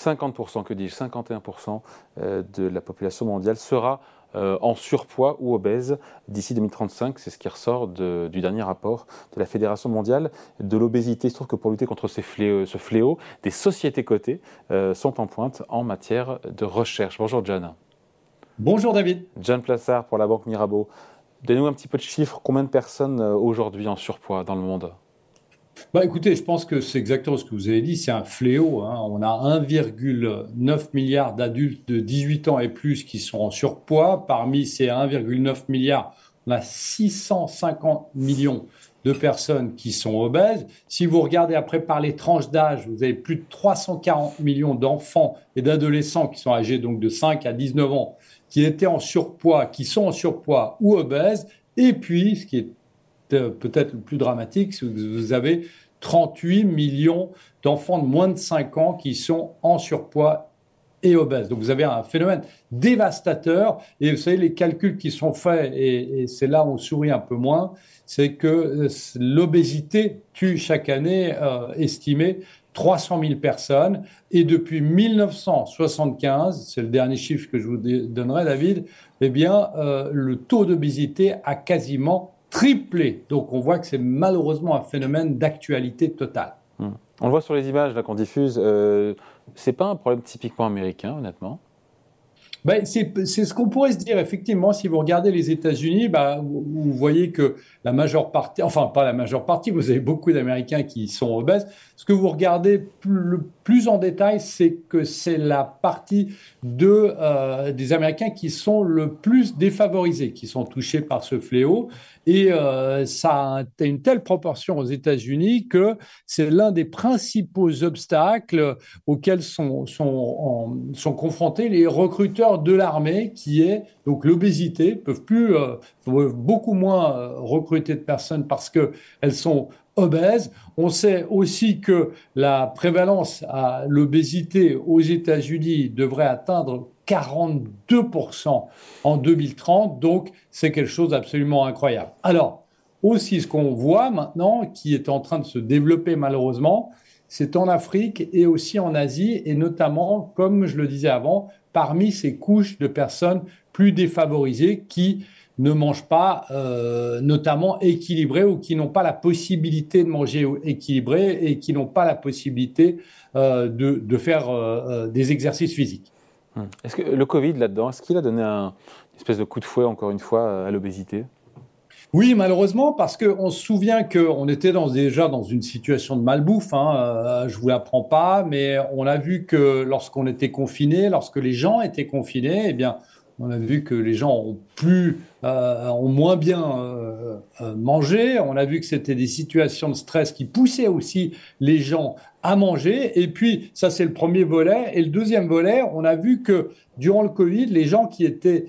50%, que dis-je, 51% de la population mondiale sera en surpoids ou obèse d'ici 2035. C'est ce qui ressort du dernier rapport de la Fédération mondiale de l'obésité. Il se trouve que pour lutter contre ce fléau, des sociétés cotées sont en pointe en matière de recherche. Bonjour John. Bonjour David. John Plassard pour la Banque Mirabeau. Donnez-nous un petit peu de chiffres. Combien de personnes euh, aujourd'hui en surpoids dans le monde? Bah écoutez, je pense que c'est exactement ce que vous avez dit, c'est un fléau. Hein. On a 1,9 milliard d'adultes de 18 ans et plus qui sont en surpoids. Parmi ces 1,9 milliard, on a 650 millions de personnes qui sont obèses. Si vous regardez après par les tranches d'âge, vous avez plus de 340 millions d'enfants et d'adolescents qui sont âgés donc de 5 à 19 ans qui étaient en surpoids, qui sont en surpoids ou obèses. Et puis, ce qui est peut-être le plus dramatique, c'est que vous avez 38 millions d'enfants de moins de 5 ans qui sont en surpoids et obèses. Donc vous avez un phénomène dévastateur. Et vous savez, les calculs qui sont faits, et, c'est là où on sourit un peu moins, c'est que euh, l'obésité tue chaque année, euh, estimé, 300 000 personnes. Et depuis 1975, c'est le dernier chiffre que je vous donnerai, David, eh bien, euh, le taux d'obésité a quasiment triplé. Donc on voit que c'est malheureusement un phénomène d'actualité totale. Hmm. On le voit sur les images qu'on diffuse. Euh, c'est pas un problème typiquement américain, honnêtement. Ben, c'est ce qu'on pourrait se dire, effectivement, si vous regardez les États-Unis, bah, vous, voyez que la majeure partie, enfin pas la majeure partie, vous avez beaucoup d'Américains qui sont obèses. Ce que vous regardez plus, le plus en détail, c'est que c'est la partie de, euh, des Américains qui sont le plus défavorisés, qui sont touchés par ce fléau. Et euh, ça a une telle proportion aux États-Unis que c'est l'un des principaux obstacles auxquels sont, sont, sont confrontés les recruteurs de l'armée, qui est donc l'obésité. peuvent plus euh, beaucoup moins euh, recruter de personnes parce qu'elles sont obèses. On sait aussi que la prévalence à l'obésité aux États-Unis devrait atteindre 42% en 2030. Donc, c'est quelque chose d'absolument incroyable. Alors, aussi, ce qu'on voit maintenant, qui est en train de se développer malheureusement, c'est en Afrique et aussi en Asie, et notamment, comme je le disais avant, parmi ces couches de personnes plus défavorisées qui ne mangent pas euh, notamment équilibré ou qui n'ont pas la possibilité de manger équilibré et qui n'ont pas la possibilité euh, de, faire euh, des exercices physiques. Hum. Est-ce que le Covid là-dedans, est-ce qu'il a donné un espèce de coup de fouet encore une fois à l'obésité? Oui, malheureusement, parce qu'on se souvient qu'on était dans, déjà dans une situation de malbouffe, hein, euh, je vous l'apprends pas, mais on a vu que lorsqu'on était confiné, lorsque les gens étaient confinés, eh bien, on a vu que les gens ont plus, euh, ont moins bien euh, euh, mangé. On a vu que c'était des situations de stress qui poussaient aussi les gens à manger. Et puis, ça, c'est le premier volet. Et le deuxième volet, on a vu que durant le Covid, les gens qui étaient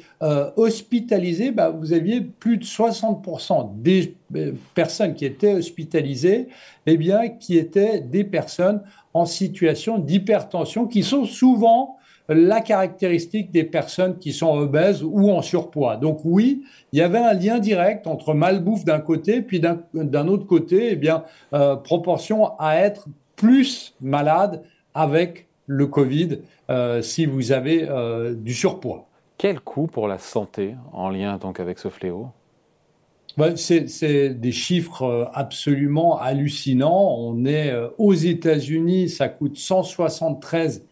hospitalisés, bah, vous aviez plus de 60% des personnes qui étaient hospitalisées, eh bien, qui étaient des personnes en situation d'hypertension, qui sont souvent la caractéristique des personnes qui sont obèses ou en surpoids. Donc oui, il y avait un lien direct entre malbouffe d'un côté, puis d'un autre côté, eh bien, euh, proportion à être plus malade avec le Covid euh, si vous avez euh, du surpoids. Quel coût pour la santé en lien donc avec ce fléau? C'est des chiffres absolument hallucinants. On est aux États-Unis, ça coûte 173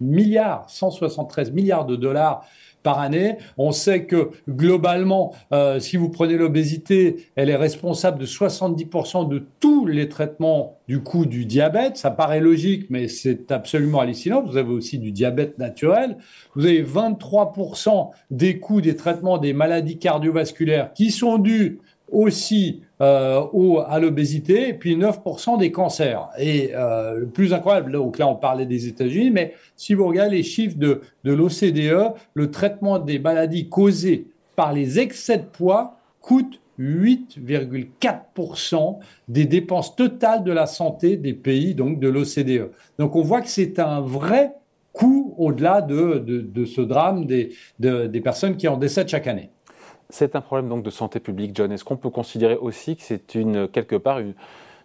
milliards, 173 milliards de dollars par année. On sait que globalement, euh, si vous prenez l'obésité, elle est responsable de 70% de tous les traitements du coût du diabète. Ça paraît logique, mais c'est absolument hallucinant. Vous avez aussi du diabète naturel. Vous avez 23% des coûts des traitements des maladies cardiovasculaires qui sont dus aussi euh, à l'obésité, et puis 9% des cancers. Et euh, le plus incroyable, donc là on parlait des États-Unis, mais si vous regardez les chiffres de, de l'OCDE, le traitement des maladies causées par les excès de poids coûte 8,4% des dépenses totales de la santé des pays donc de l'OCDE. Donc on voit que c'est un vrai coût au-delà de, de, de, ce drame des, des personnes qui en décèdent chaque année. C'est un problème donc de santé publique, John. Est-ce qu'on peut considérer aussi que c'est une quelque part une,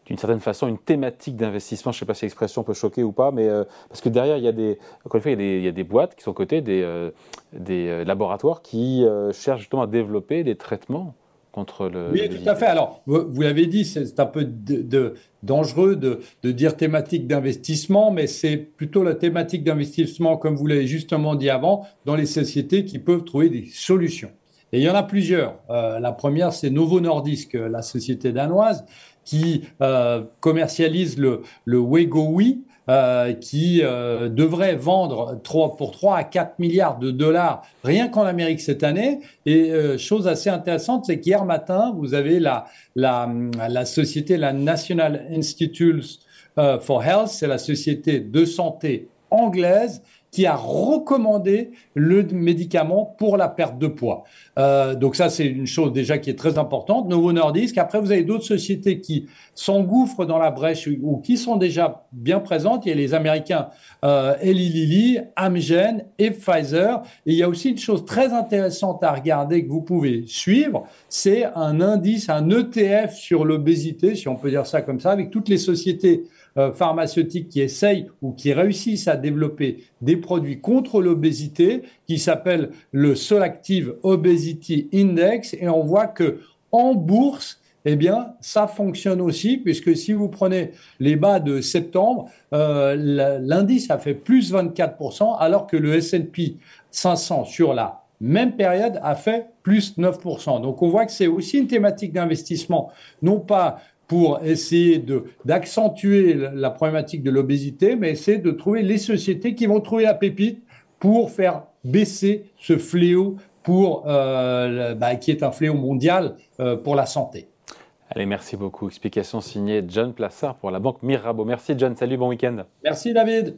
d'une certaine façon une thématique d'investissement? Je ne sais pas si l'expression peut choquer ou pas, mais parce que derrière, il y a des, encore une fois, il y a des, boîtes qui sont cotées, des, des laboratoires qui cherchent justement à développer des traitements contre le. Oui, tout à fait. Alors, vous, l'avez dit, c'est un peu de, dangereux de, dire thématique d'investissement, mais c'est plutôt la thématique d'investissement, comme vous l'avez justement dit avant, dans les sociétés qui peuvent trouver des solutions. Et il y en a plusieurs. Euh, la première, c'est Novo Nordisk, la société danoise, qui euh, commercialise le, le Wegovy, euh, qui euh, devrait vendre 3, pour 3 à 4 milliards de dollars rien qu'en Amérique cette année. Et euh, chose assez intéressante, c'est qu'hier matin, vous avez la, la, la société, la National Institutes for Health, c'est la société de santé anglaise qui a recommandé le médicament pour la perte de poids. Euh, donc ça, c'est une chose déjà qui est très importante. Novo Nordisk. Après, vous avez d'autres sociétés qui s'engouffrent dans la brèche ou qui sont déjà bien présentes. Il y a les Américains euh, Eli Lilly, Amgen et Pfizer. Et il y a aussi une chose très intéressante à regarder que vous pouvez suivre, c'est un indice, un ETF sur l'obésité, si on peut dire ça comme ça, avec toutes les sociétés euh, pharmaceutiques qui essayent ou qui réussissent à développer des produits contre l'obésité qui s'appelle le Solactive Obesity Index et on voit que en bourse eh bien, ça fonctionne aussi, puisque si vous prenez les bas de septembre, euh, l'indice a fait plus 24%, alors que le S&P 500 sur la même période a fait plus 9%. Donc on voit que c'est aussi une thématique d'investissement, non pas pour essayer d'accentuer la problématique de l'obésité, mais essayer de trouver les sociétés qui vont trouver la pépite pour faire baisser ce fléau pour, euh, bah, qui est un fléau mondial euh, pour la santé. Allez, merci beaucoup. Explication signée John Plassard pour la banque Mirabeau. Merci John, salut, bon week-end. Merci David.